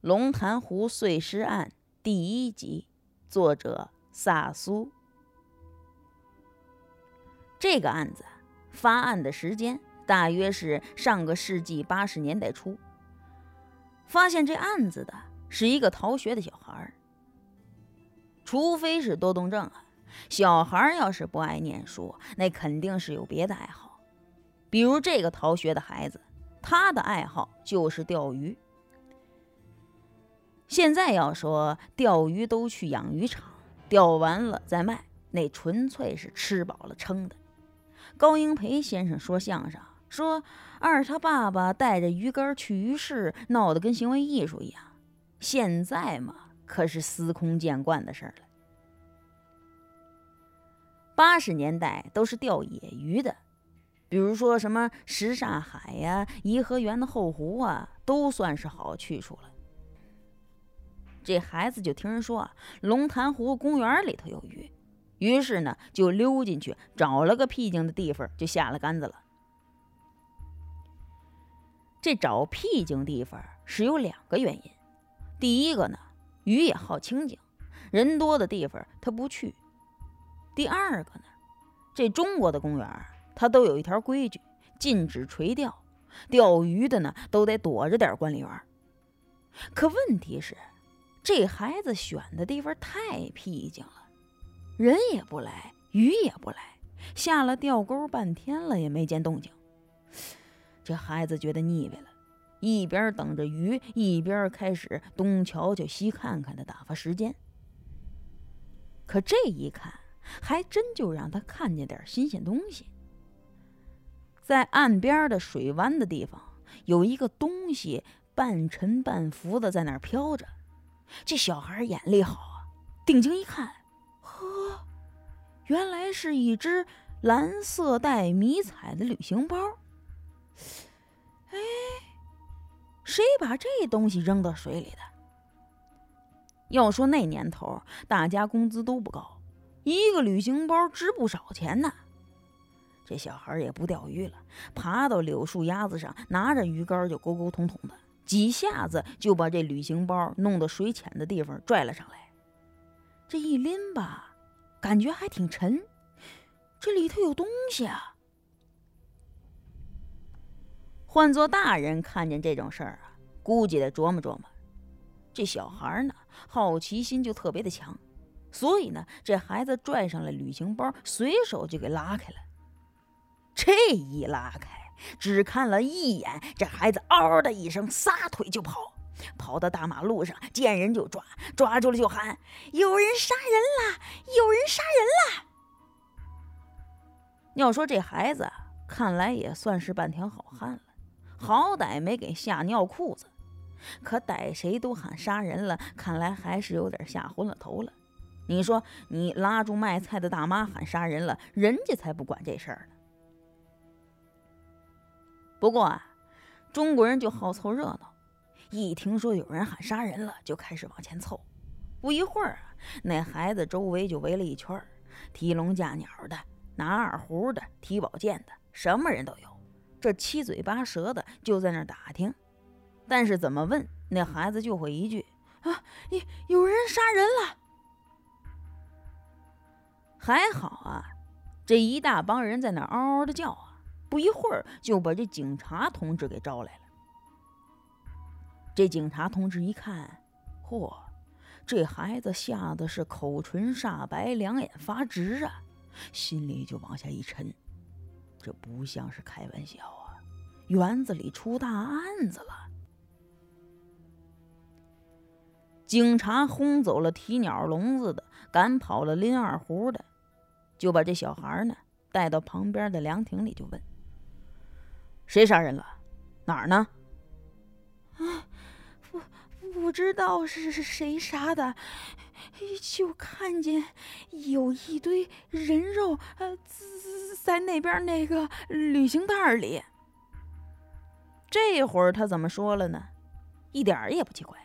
龙潭湖碎尸案第一集，作者萨苏。这个案子发案的时间大约是上个世纪八十年代初。发现这案子的是一个逃学的小孩儿。除非是多动症啊，小孩儿要是不爱念书，那肯定是有别的爱好。比如这个逃学的孩子。他的爱好就是钓鱼。现在要说钓鱼都去养鱼场，钓完了再卖，那纯粹是吃饱了撑的。高英培先生说相声，说二他爸爸带着鱼竿去鱼市，闹得跟行为艺术一样。现在嘛，可是司空见惯的事儿了。八十年代都是钓野鱼的。比如说什么什刹海呀、颐和园的后湖啊，都算是好去处了。这孩子就听人说啊，龙潭湖公园里头有鱼，于是呢就溜进去，找了个僻静的地方就下了杆子了。这找僻静地方是有两个原因，第一个呢，鱼也好清静，人多的地方他不去；第二个呢，这中国的公园。它都有一条规矩，禁止垂钓，钓鱼的呢都得躲着点管理员。可问题是，这孩子选的地方太僻静了，人也不来，鱼也不来，下了钓钩半天了也没见动静。这孩子觉得腻歪了，一边等着鱼，一边开始东瞧瞧西看看的打发时间。可这一看，还真就让他看见点新鲜东西。在岸边的水湾的地方，有一个东西半沉半浮的在那儿飘着。这小孩眼力好啊，定睛一看，呵，原来是一只蓝色带迷彩的旅行包。哎，谁把这东西扔到水里的？要说那年头，大家工资都不高，一个旅行包值不少钱呢。这小孩也不钓鱼了，爬到柳树丫子上，拿着鱼竿就沟沟通通的，几下子就把这旅行包弄到水浅的地方拽了上来。这一拎吧，感觉还挺沉，这里头有东西啊！换做大人看见这种事儿啊，估计得琢磨琢磨。这小孩呢，好奇心就特别的强，所以呢，这孩子拽上了旅行包，随手就给拉开了。这一拉开，只看了一眼，这孩子嗷的一声，撒腿就跑，跑到大马路上，见人就抓，抓住了就喊：“有人杀人了！有人杀人了！”要说这孩子，看来也算是半条好汉了，好歹没给吓尿裤子。可逮谁都喊杀人了，看来还是有点吓昏了头了。你说，你拉住卖菜的大妈喊杀人了，人家才不管这事儿呢。不过啊，中国人就好凑热闹，一听说有人喊杀人了，就开始往前凑。不一会儿啊，那孩子周围就围了一圈提笼架鸟的、拿二胡的、提宝剑的，什么人都有。这七嘴八舌的就在那打听，但是怎么问，那孩子就会一句：“啊，有有人杀人了。”还好啊，这一大帮人在那嗷嗷的叫啊。不一会儿就把这警察同志给招来了。这警察同志一看，嚯，这孩子吓得是口唇煞白，两眼发直啊，心里就往下一沉，这不像是开玩笑啊，园子里出大案子了。警察轰走了提鸟笼子的，赶跑了拎二胡的，就把这小孩呢带到旁边的凉亭里，就问。谁杀人了？哪儿呢？啊，不不知道是谁杀的，就看见有一堆人肉，呃，在那边那个旅行袋里。这会儿他怎么说了呢？一点儿也不奇怪。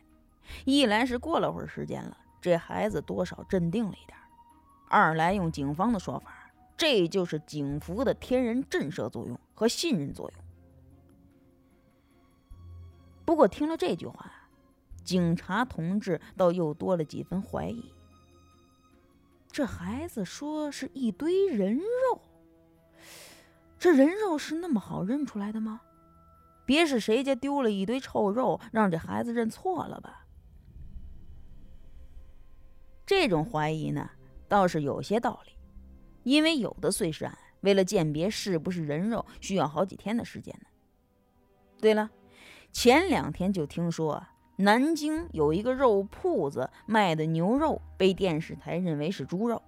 一来是过了会儿时间了，这孩子多少镇定了一点；二来用警方的说法，这就是警服的天然震慑作用和信任作用。不过听了这句话，警察同志倒又多了几分怀疑。这孩子说是一堆人肉，这人肉是那么好认出来的吗？别是谁家丢了一堆臭肉，让这孩子认错了吧？这种怀疑呢，倒是有些道理，因为有的碎尸案为了鉴别是不是人肉，需要好几天的时间呢。对了，前两天就听说南京有一个肉铺子卖的牛肉被电视台认为是猪肉，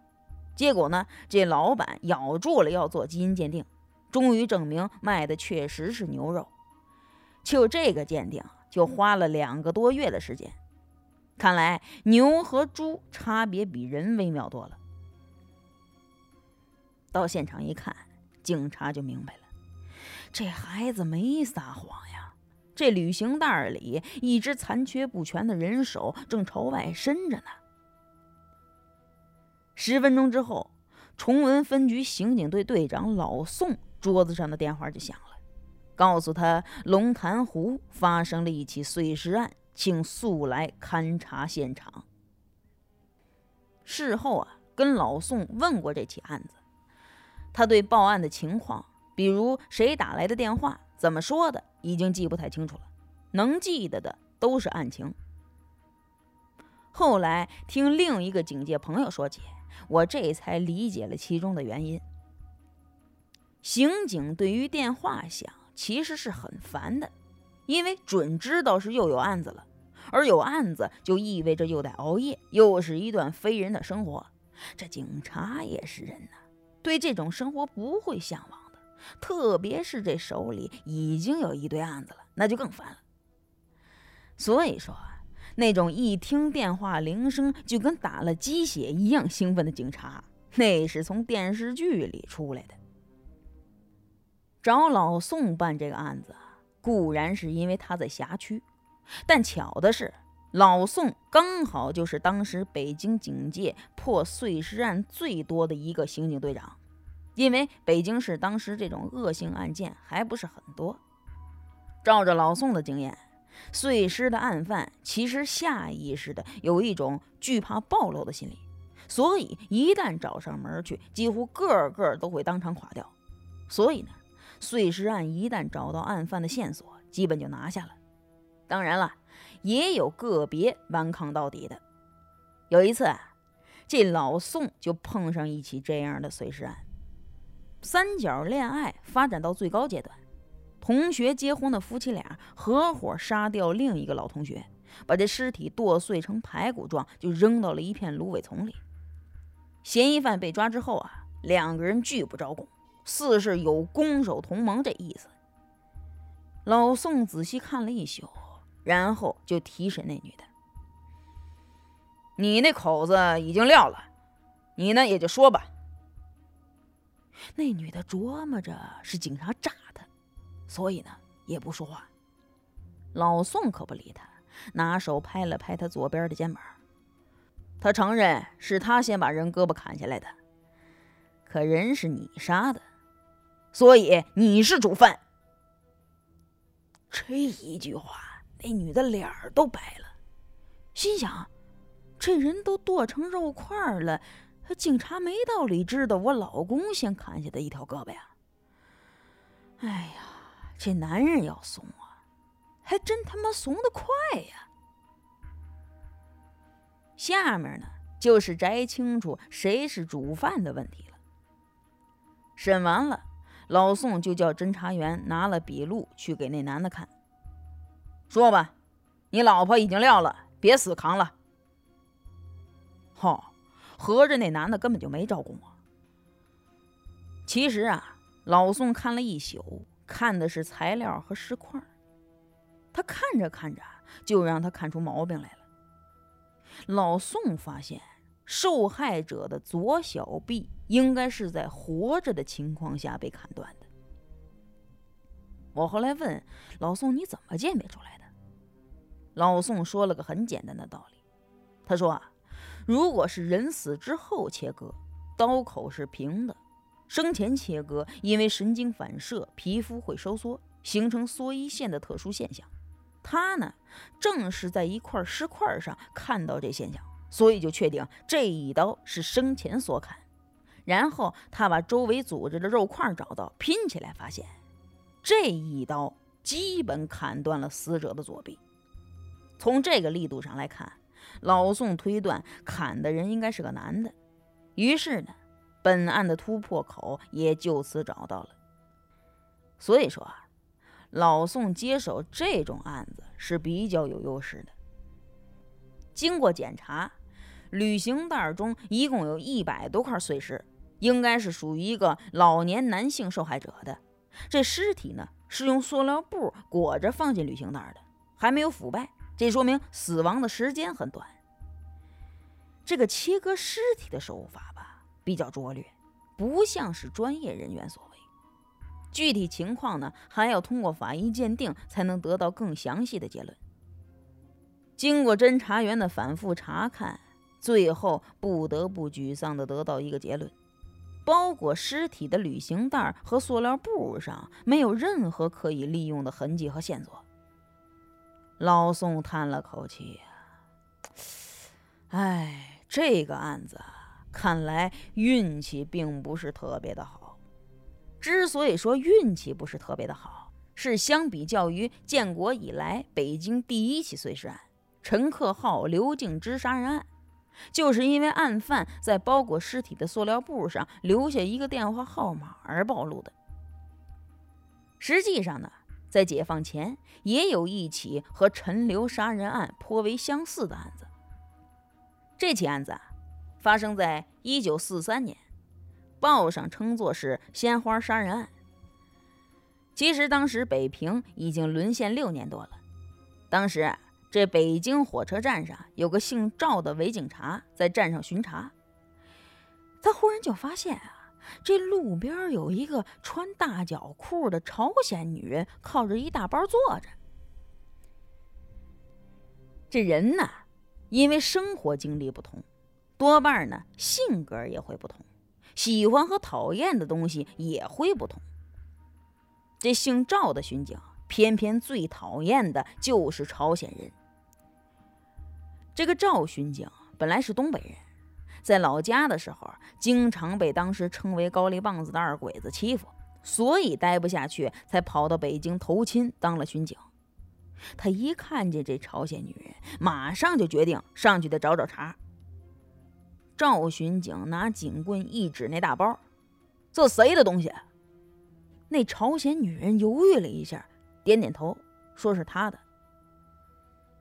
结果呢，这老板咬住了要做基因鉴定，终于证明卖的确实是牛肉。就这个鉴定就花了两个多月的时间。看来牛和猪差别比人微妙多了。到现场一看，警察就明白了，这孩子没撒谎呀。这旅行袋里一只残缺不全的人手正朝外伸着呢。十分钟之后，崇文分局刑警队队长老宋桌子上的电话就响了，告诉他龙潭湖发生了一起碎尸案。请速来勘察现场。事后啊，跟老宋问过这起案子，他对报案的情况，比如谁打来的电话、怎么说的，已经记不太清楚了。能记得的都是案情。后来听另一个警界朋友说起，我这才理解了其中的原因。刑警对于电话响其实是很烦的。因为准知道是又有案子了，而有案子就意味着又得熬夜，又是一段非人的生活。这警察也是人呐，对这种生活不会向往。特别是这手里已经有一堆案子了，那就更烦了。所以说啊，那种一听电话铃声就跟打了鸡血一样兴奋的警察，那是从电视剧里出来的。找老宋办这个案子。固然是因为他在辖区，但巧的是，老宋刚好就是当时北京警界破碎尸案最多的一个刑警队长。因为北京市当时这种恶性案件还不是很多，照着老宋的经验，碎尸的案犯其实下意识的有一种惧怕暴露的心理，所以一旦找上门去，几乎个个都会当场垮掉。所以呢。碎尸案一旦找到案犯的线索，基本就拿下了。当然了，也有个别顽抗到底的。有一次，这老宋就碰上一起这样的碎尸案：三角恋爱发展到最高阶段，同学结婚的夫妻俩合伙杀掉另一个老同学，把这尸体剁碎成排骨状，就扔到了一片芦苇丛里。嫌疑犯被抓之后啊，两个人拒不招供。似是有攻守同盟这意思。老宋仔细看了一宿，然后就提审那女的：“你那口子已经撂了，你呢也就说吧。”那女的琢磨着是警察炸她，所以呢也不说话。老宋可不理他，拿手拍了拍他左边的肩膀。他承认是他先把人胳膊砍下来的，可人是你杀的。所以你是主犯。这一句话，那女的脸儿都白了，心想：这人都剁成肉块了，警察没道理知道我老公先砍下的一条胳膊呀。哎呀，这男人要怂啊，还真他妈怂得快呀！下面呢，就是摘清楚谁是主犯的问题了。审完了。老宋就叫侦查员拿了笔录去给那男的看，说吧，你老婆已经撂了，别死扛了。好，合着那男的根本就没招供啊。其实啊，老宋看了一宿，看的是材料和尸块，他看着看着就让他看出毛病来了。老宋发现。受害者的左小臂应该是在活着的情况下被砍断的。我后来问老宋：“你怎么鉴别出来的？”老宋说了个很简单的道理。他说：“啊，如果是人死之后切割，刀口是平的；生前切割，因为神经反射，皮肤会收缩，形成缩衣线的特殊现象。”他呢，正是在一块石块上看到这现象，所以就确定这一刀是生前所砍。然后他把周围组织的肉块找到，拼起来，发现这一刀基本砍断了死者的左臂。从这个力度上来看，老宋推断砍的人应该是个男的。于是呢，本案的突破口也就此找到了。所以说啊，老宋接手这种案子是比较有优势的。经过检查，旅行袋中一共有一百多块碎石。应该是属于一个老年男性受害者的，这尸体呢是用塑料布裹着放进旅行袋的，还没有腐败，这说明死亡的时间很短。这个切割尸体的手法吧比较拙劣，不像是专业人员所为。具体情况呢还要通过法医鉴定才能得到更详细的结论。经过侦查员的反复查看，最后不得不沮丧地得到一个结论。包裹尸体的旅行袋和塑料布上没有任何可以利用的痕迹和线索。老宋叹了口气呀，哎，这个案子看来运气并不是特别的好。之所以说运气不是特别的好，是相比较于建国以来北京第一起碎尸案——陈克浩、刘敬之杀人案。就是因为案犯在包裹尸体的塑料布上留下一个电话号码而暴露的。实际上呢，在解放前也有一起和陈留杀人案颇为相似的案子。这起案子啊，发生在一九四三年，报上称作是“鲜花杀人案”。其实当时北平已经沦陷六年多了，当时。这北京火车站上有个姓赵的伪警察在站上巡查，他忽然就发现啊，这路边有一个穿大脚裤的朝鲜女人靠着一大包坐着。这人呢，因为生活经历不同，多半呢性格也会不同，喜欢和讨厌的东西也会不同。这姓赵的巡警。偏偏最讨厌的就是朝鲜人。这个赵巡警本来是东北人，在老家的时候，经常被当时称为“高丽棒子”的二鬼子欺负，所以待不下去，才跑到北京投亲当了巡警。他一看见这朝鲜女人，马上就决定上去得找找茬。赵巡警拿警棍一指那大包：“这谁的东西？”那朝鲜女人犹豫了一下。点点头，说是他的。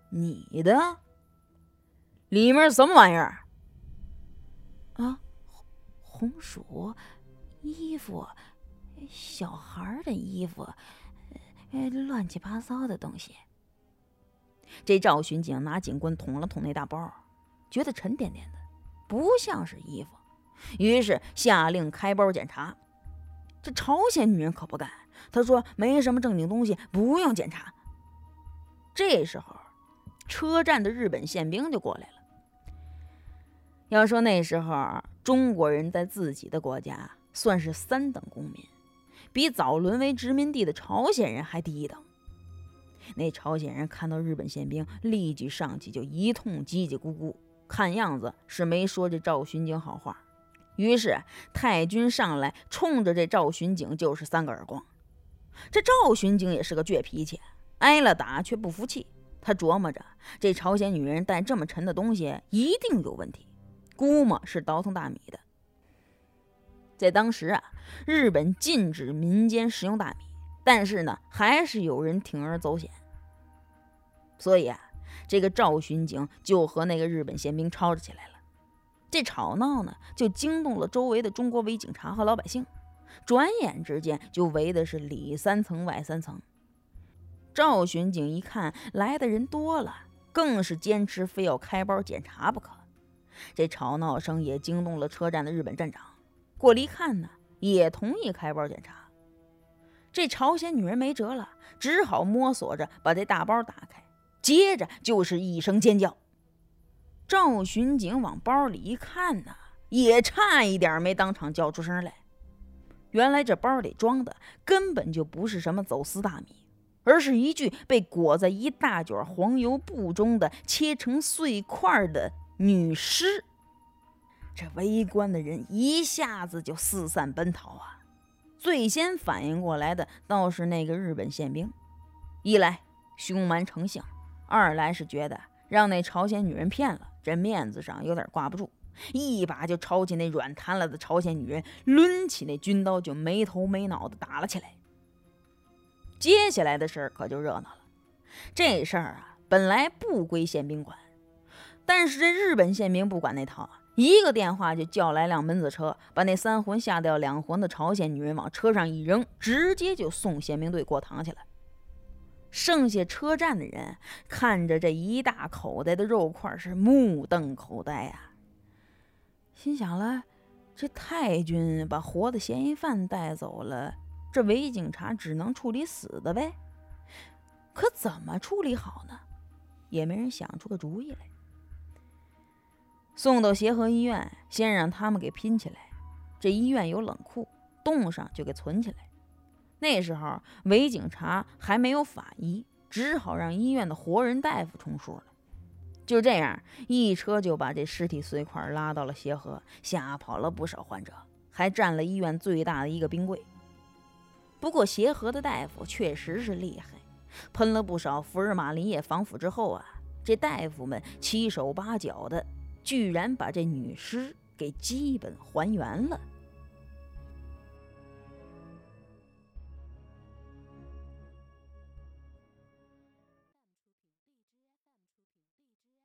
你的里面什么玩意儿？啊，红红薯、衣服、小孩的衣服，乱七八糟的东西。这赵巡警拿警棍捅了捅那大包，觉得沉甸甸的，不像是衣服，于是下令开包检查。这朝鲜女人可不干。他说：“没什么正经东西，不用检查。”这时候，车站的日本宪兵就过来了。要说那时候中国人在自己的国家算是三等公民，比早沦为殖民地的朝鲜人还低一等。那朝鲜人看到日本宪兵，立即上去就一通叽叽咕咕，看样子是没说这赵巡警好话。于是太君上来，冲着这赵巡警就是三个耳光。这赵巡警也是个倔脾气，挨了打却不服气。他琢磨着，这朝鲜女人带这么沉的东西，一定有问题，估摸是倒腾大米的。在当时啊，日本禁止民间食用大米，但是呢，还是有人铤而走险。所以啊，这个赵巡警就和那个日本宪兵吵着起来了。这吵闹呢，就惊动了周围的中国伪警察和老百姓。转眼之间，就围的是里三层外三层。赵巡警一看来的人多了，更是坚持非要开包检查不可。这吵闹声也惊动了车站的日本站长，过来一看呢，也同意开包检查。这朝鲜女人没辙了，只好摸索着把这大包打开，接着就是一声尖叫。赵巡警往包里一看呢，也差一点没当场叫出声来。原来这包里装的根本就不是什么走私大米，而是一具被裹在一大卷黄油布中的切成碎块的女尸。这围观的人一下子就四散奔逃啊！最先反应过来的倒是那个日本宪兵，一来凶蛮成性，二来是觉得让那朝鲜女人骗了，这面子上有点挂不住，一把就抄起那软瘫了的朝鲜女人，抡起那军刀就没头没脑的打了起来。接下来的事儿可就热闹了，这事儿啊本来不归宪兵管，但是这日本宪兵不管那套啊。一个电话就叫来辆门子车，把那三魂吓掉两魂的朝鲜女人往车上一扔，直接就送宪兵队过堂去了。剩下车站的人看着这一大口袋的肉块，是目瞪口呆呀，心想了：这太君把活的嫌疑犯带走了，这伪警察只能处理死的呗。可怎么处理好呢？也没人想出个主意来。送到协和医院，先让他们给拼起来。这医院有冷库，冻上就给存起来。那时候伪警察还没有法医，只好让医院的活人大夫充数了。就这样，一车就把这尸体碎块拉到了协和，吓跑了不少患者，还占了医院最大的一个冰柜。不过协和的大夫确实是厉害，喷了不少福尔马林液防腐之后啊，这大夫们七手八脚的。居然把这女尸给基本还原了。